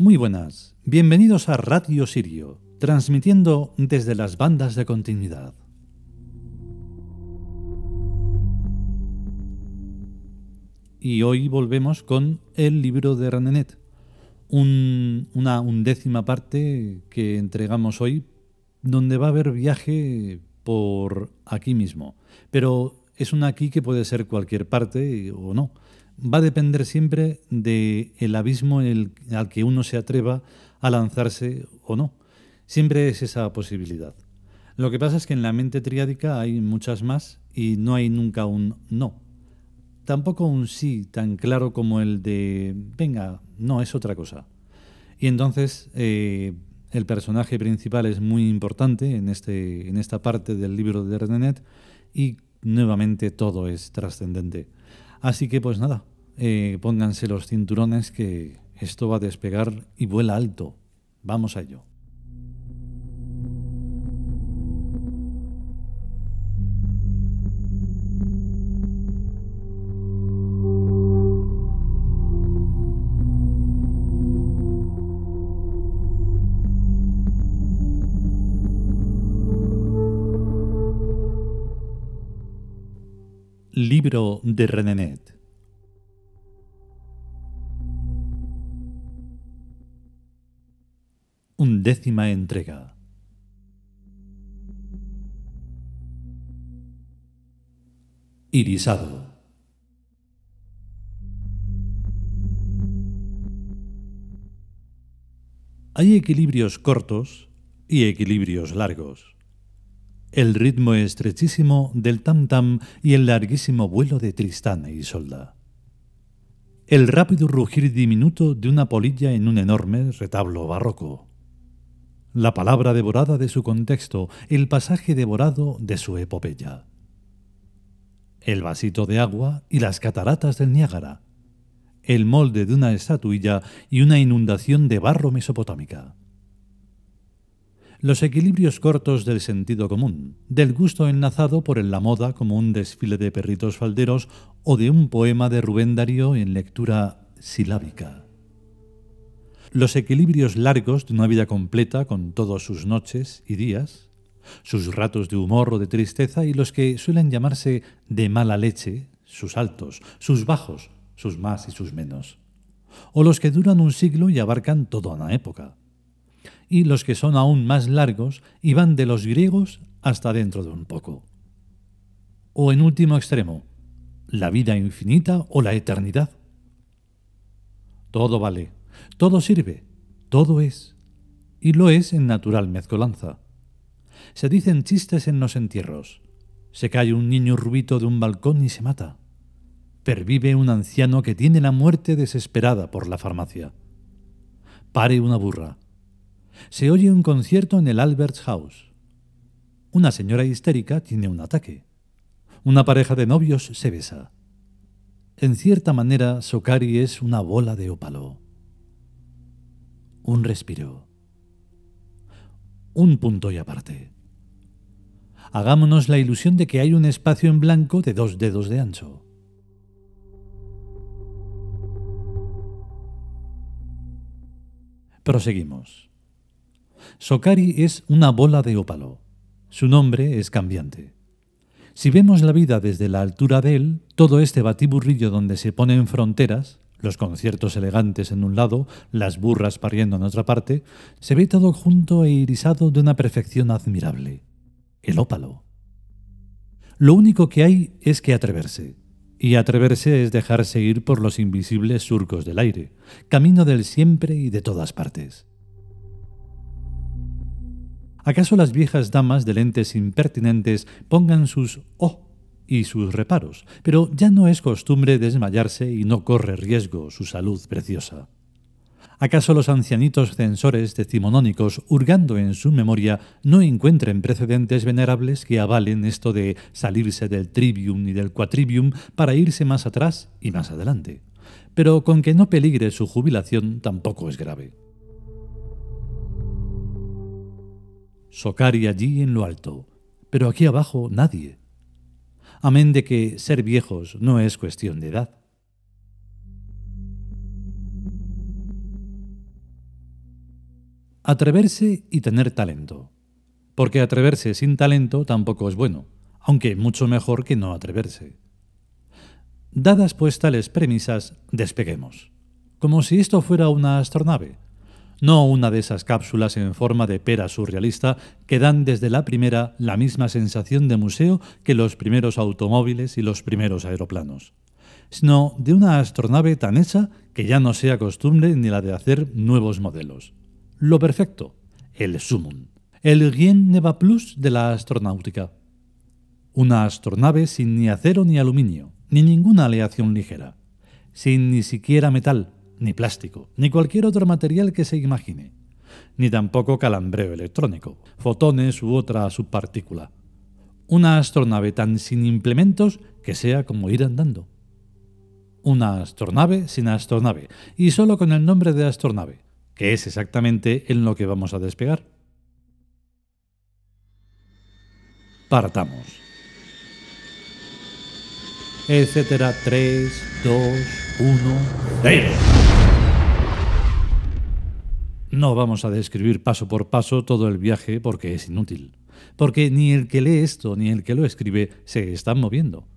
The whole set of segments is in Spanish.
Muy buenas, bienvenidos a Radio Sirio, transmitiendo desde las bandas de continuidad. Y hoy volvemos con el libro de Renenet, una undécima parte que entregamos hoy, donde va a haber viaje por aquí mismo. Pero es una aquí que puede ser cualquier parte o no. Va a depender siempre del el abismo al que uno se atreva a lanzarse o no. Siempre es esa posibilidad. Lo que pasa es que en la mente triádica hay muchas más y no hay nunca un no. Tampoco un sí tan claro como el de, venga, no, es otra cosa. Y entonces eh, el personaje principal es muy importante en, este, en esta parte del libro de Renenet y nuevamente todo es trascendente. Así que pues nada, eh, pónganse los cinturones que esto va a despegar y vuela alto. Vamos a ello. Libro de Renenet. Undécima entrega. Irisado. Hay equilibrios cortos y equilibrios largos el ritmo estrechísimo del tam-tam y el larguísimo vuelo de Tristán y Isolda. El rápido rugir diminuto de una polilla en un enorme retablo barroco. La palabra devorada de su contexto, el pasaje devorado de su epopeya. El vasito de agua y las cataratas del Niágara. El molde de una estatuilla y una inundación de barro mesopotámica los equilibrios cortos del sentido común, del gusto enlazado por la moda como un desfile de perritos falderos o de un poema de Rubén Darío en lectura silábica. Los equilibrios largos de una vida completa con todos sus noches y días, sus ratos de humor o de tristeza y los que suelen llamarse de mala leche, sus altos, sus bajos, sus más y sus menos, o los que duran un siglo y abarcan toda una época y los que son aún más largos y van de los griegos hasta dentro de un poco. O en último extremo, la vida infinita o la eternidad. Todo vale, todo sirve, todo es, y lo es en natural mezcolanza. Se dicen chistes en los entierros. Se cae un niño rubito de un balcón y se mata. Pervive un anciano que tiene la muerte desesperada por la farmacia. Pare una burra se oye un concierto en el Alberts House. Una señora histérica tiene un ataque. Una pareja de novios se besa. En cierta manera, Sokari es una bola de ópalo. Un respiro. Un punto y aparte. Hagámonos la ilusión de que hay un espacio en blanco de dos dedos de ancho. Proseguimos. Sokari es una bola de ópalo. Su nombre es cambiante. Si vemos la vida desde la altura de él, todo este batiburrillo donde se ponen fronteras, los conciertos elegantes en un lado, las burras pariendo en otra parte, se ve todo junto e irisado de una perfección admirable. El ópalo. Lo único que hay es que atreverse. Y atreverse es dejarse ir por los invisibles surcos del aire, camino del siempre y de todas partes. ¿Acaso las viejas damas de lentes impertinentes pongan sus oh y sus reparos? Pero ya no es costumbre desmayarse y no corre riesgo su salud preciosa. ¿Acaso los ancianitos censores decimonónicos, hurgando en su memoria, no encuentren precedentes venerables que avalen esto de salirse del trivium y del quatrivium para irse más atrás y más adelante? Pero con que no peligre su jubilación tampoco es grave. Socari allí en lo alto, pero aquí abajo nadie. Amén de que ser viejos no es cuestión de edad. Atreverse y tener talento. Porque atreverse sin talento tampoco es bueno, aunque mucho mejor que no atreverse. Dadas pues tales premisas, despeguemos. Como si esto fuera una astronave, no una de esas cápsulas en forma de pera surrealista que dan desde la primera la misma sensación de museo que los primeros automóviles y los primeros aeroplanos, sino de una astronave tan hecha que ya no sea costumbre ni la de hacer nuevos modelos. Lo perfecto, el sumum, el rien ne va plus de la astronáutica. Una astronave sin ni acero ni aluminio, ni ninguna aleación ligera, sin ni siquiera metal, ni plástico, ni cualquier otro material que se imagine, ni tampoco calambreo electrónico, fotones u otra subpartícula. Una astronave tan sin implementos que sea como ir andando. Una astronave sin astronave, y solo con el nombre de astronave, que es exactamente en lo que vamos a despegar. Partamos. Etcétera 3, 2, 1, 0. No vamos a describir paso por paso todo el viaje porque es inútil, porque ni el que lee esto ni el que lo escribe se están moviendo.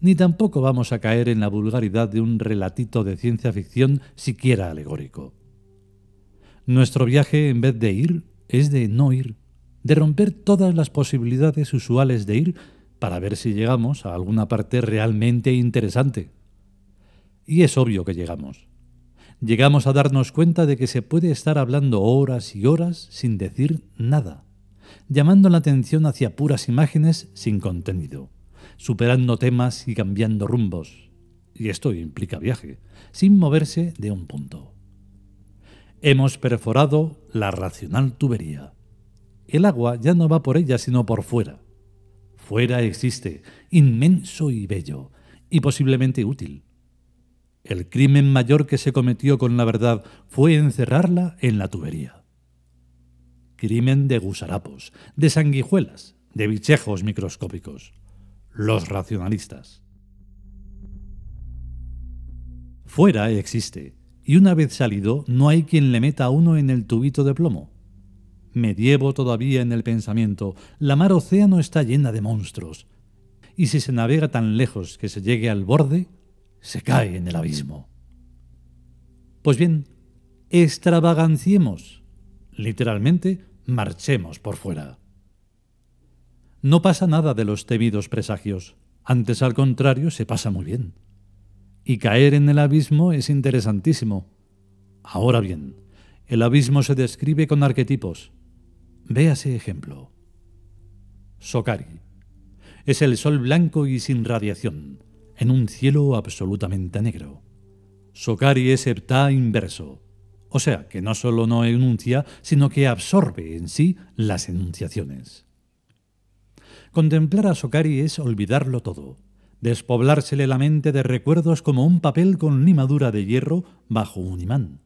Ni tampoco vamos a caer en la vulgaridad de un relatito de ciencia ficción siquiera alegórico. Nuestro viaje, en vez de ir, es de no ir, de romper todas las posibilidades usuales de ir para ver si llegamos a alguna parte realmente interesante. Y es obvio que llegamos llegamos a darnos cuenta de que se puede estar hablando horas y horas sin decir nada, llamando la atención hacia puras imágenes sin contenido, superando temas y cambiando rumbos. Y esto implica viaje, sin moverse de un punto. Hemos perforado la racional tubería. El agua ya no va por ella, sino por fuera. Fuera existe, inmenso y bello, y posiblemente útil el crimen mayor que se cometió con la verdad fue encerrarla en la tubería. Crimen de gusarapos, de sanguijuelas, de bichejos microscópicos. Los racionalistas. Fuera existe, y una vez salido no hay quien le meta a uno en el tubito de plomo. Medievo todavía en el pensamiento, la mar océano está llena de monstruos, y si se navega tan lejos que se llegue al borde, se cae en el abismo. Pues bien, extravaganciemos, literalmente, marchemos por fuera. No pasa nada de los temidos presagios, antes al contrario se pasa muy bien. Y caer en el abismo es interesantísimo. Ahora bien, el abismo se describe con arquetipos. Véase ejemplo. Sokari. Es el sol blanco y sin radiación en un cielo absolutamente negro. Sokari es heptá inverso, o sea que no solo no enuncia, sino que absorbe en sí las enunciaciones. Contemplar a Sokari es olvidarlo todo, despoblársele la mente de recuerdos como un papel con limadura de hierro bajo un imán.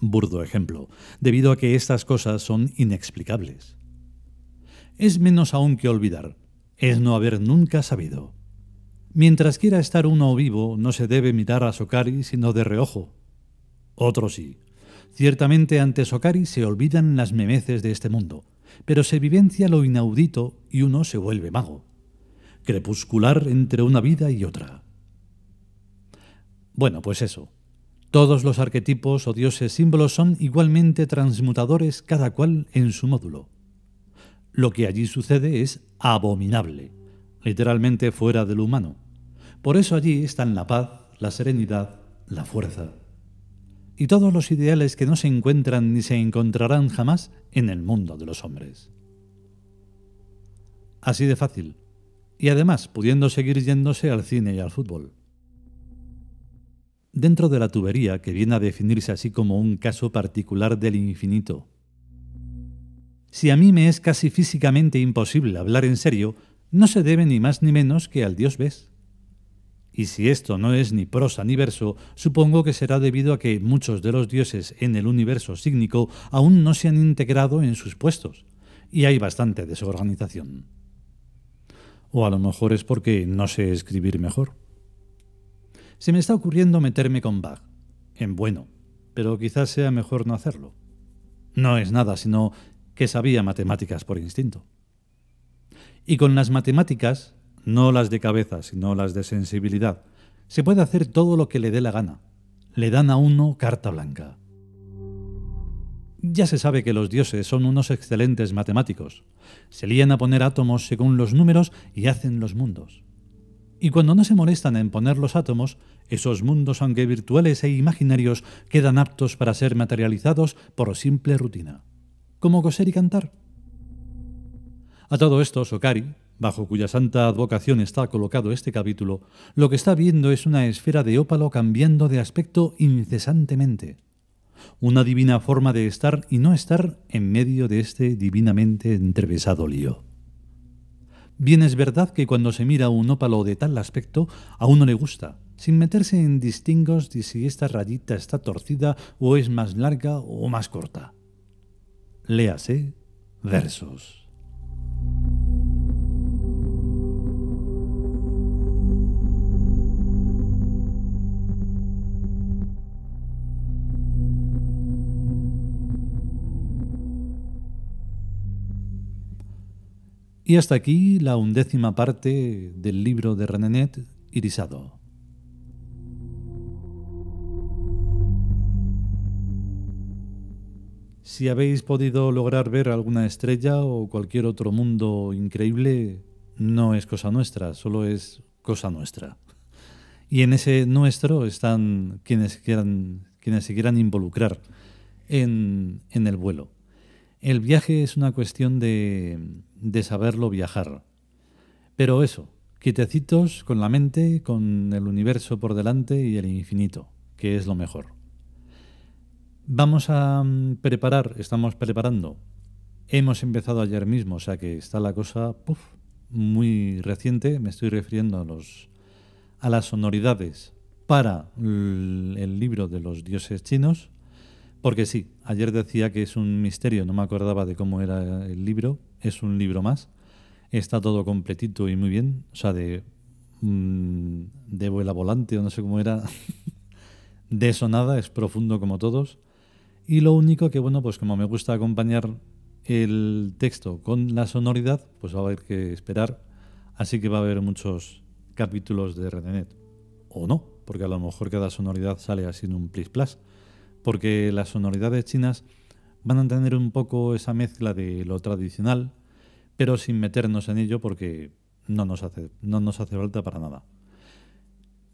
Burdo ejemplo, debido a que estas cosas son inexplicables. Es menos aún que olvidar, es no haber nunca sabido. Mientras quiera estar uno vivo, no se debe mirar a Sokari sino de reojo. Otro sí. Ciertamente ante Sokari se olvidan las memeces de este mundo, pero se vivencia lo inaudito y uno se vuelve mago. Crepuscular entre una vida y otra. Bueno, pues eso. Todos los arquetipos o dioses símbolos son igualmente transmutadores cada cual en su módulo. Lo que allí sucede es abominable, literalmente fuera del humano por eso allí están la paz, la serenidad, la fuerza. Y todos los ideales que no se encuentran ni se encontrarán jamás en el mundo de los hombres. Así de fácil. Y además pudiendo seguir yéndose al cine y al fútbol. Dentro de la tubería, que viene a definirse así como un caso particular del infinito. Si a mí me es casi físicamente imposible hablar en serio, no se debe ni más ni menos que al Dios ves. Y si esto no es ni prosa ni verso, supongo que será debido a que muchos de los dioses en el universo sígnico aún no se han integrado en sus puestos, y hay bastante desorganización. O a lo mejor es porque no sé escribir mejor. Se me está ocurriendo meterme con Bach, en bueno, pero quizás sea mejor no hacerlo. No es nada, sino que sabía matemáticas por instinto. Y con las matemáticas, no las de cabeza, sino las de sensibilidad, se puede hacer todo lo que le dé la gana. Le dan a uno carta blanca. Ya se sabe que los dioses son unos excelentes matemáticos. Se lían a poner átomos según los números y hacen los mundos. Y cuando no se molestan en poner los átomos, esos mundos, aunque virtuales e imaginarios, quedan aptos para ser materializados por simple rutina. Como coser y cantar. A todo esto, Sokari, bajo cuya santa advocación está colocado este capítulo, lo que está viendo es una esfera de ópalo cambiando de aspecto incesantemente. Una divina forma de estar y no estar en medio de este divinamente entrevesado lío. Bien es verdad que cuando se mira un ópalo de tal aspecto, a uno le gusta, sin meterse en distingos de si esta rayita está torcida o es más larga o más corta. Léase versos. Y hasta aquí la undécima parte del libro de Renenet, Irisado. Si habéis podido lograr ver alguna estrella o cualquier otro mundo increíble, no es cosa nuestra, solo es cosa nuestra. Y en ese nuestro están quienes, quieran, quienes se quieran involucrar en, en el vuelo. El viaje es una cuestión de, de saberlo viajar. Pero eso, quitecitos con la mente, con el universo por delante y el infinito, que es lo mejor. Vamos a mm, preparar, estamos preparando. Hemos empezado ayer mismo, o sea que está la cosa muy reciente. Me estoy refiriendo a, los, a las sonoridades para el libro de los dioses chinos. Porque sí, ayer decía que es un misterio, no me acordaba de cómo era el libro, es un libro más, está todo completito y muy bien, o sea, de, mm, de vuela volante o no sé cómo era, de eso nada, es profundo como todos. Y lo único que, bueno, pues como me gusta acompañar el texto con la sonoridad, pues va a haber que esperar, así que va a haber muchos capítulos de Redenet. O no, porque a lo mejor cada sonoridad sale así en un plis plas. Porque las sonoridades chinas van a tener un poco esa mezcla de lo tradicional, pero sin meternos en ello porque no nos hace, no nos hace falta para nada.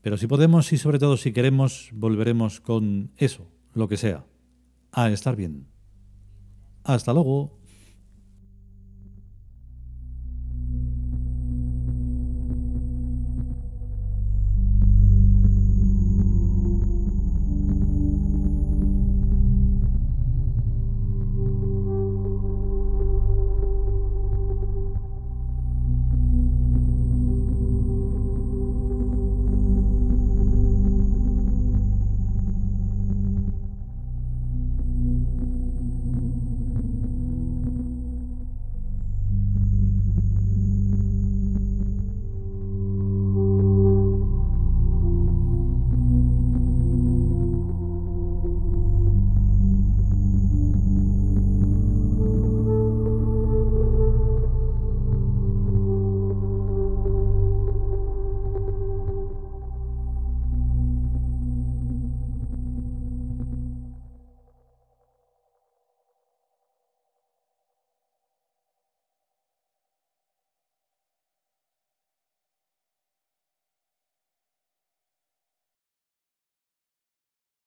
Pero si podemos y sobre todo si queremos, volveremos con eso, lo que sea, a estar bien. Hasta luego.